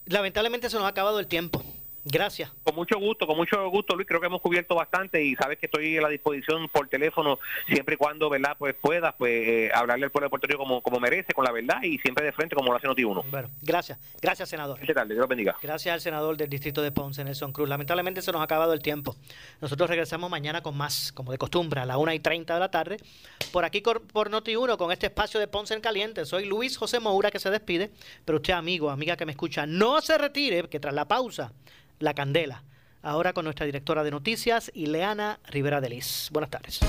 lamentablemente se nos ha acabado el tiempo. Gracias. Con mucho gusto, con mucho gusto, Luis. Creo que hemos cubierto bastante y sabes que estoy a la disposición por teléfono siempre y cuando, ¿verdad? Pues puedas pues, eh, hablarle al pueblo de Puerto Rico como, como merece, con la verdad y siempre de frente como lo hace Noti1. Bueno, gracias. Gracias, senador. ¿Qué tal? Dios bendiga. Gracias al senador del distrito de Ponce, Nelson Cruz. Lamentablemente se nos ha acabado el tiempo. Nosotros regresamos mañana con más, como de costumbre, a la 1 y 30 de la tarde, por aquí por Noti1, con este espacio de Ponce en Caliente. Soy Luis José Moura que se despide, pero usted, amigo, amiga que me escucha, no se retire, que tras la pausa, la candela ahora con nuestra directora de noticias, Ileana Rivera Delis. Buenas tardes.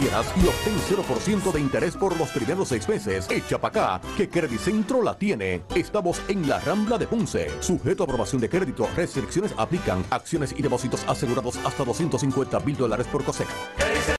y obtén 0% de interés por los primeros seis meses. Echa para acá, que Credicentro la tiene. Estamos en la Rambla de Ponce. Sujeto a aprobación de crédito, restricciones aplican. Acciones y depósitos asegurados hasta 250 mil dólares por COSEC.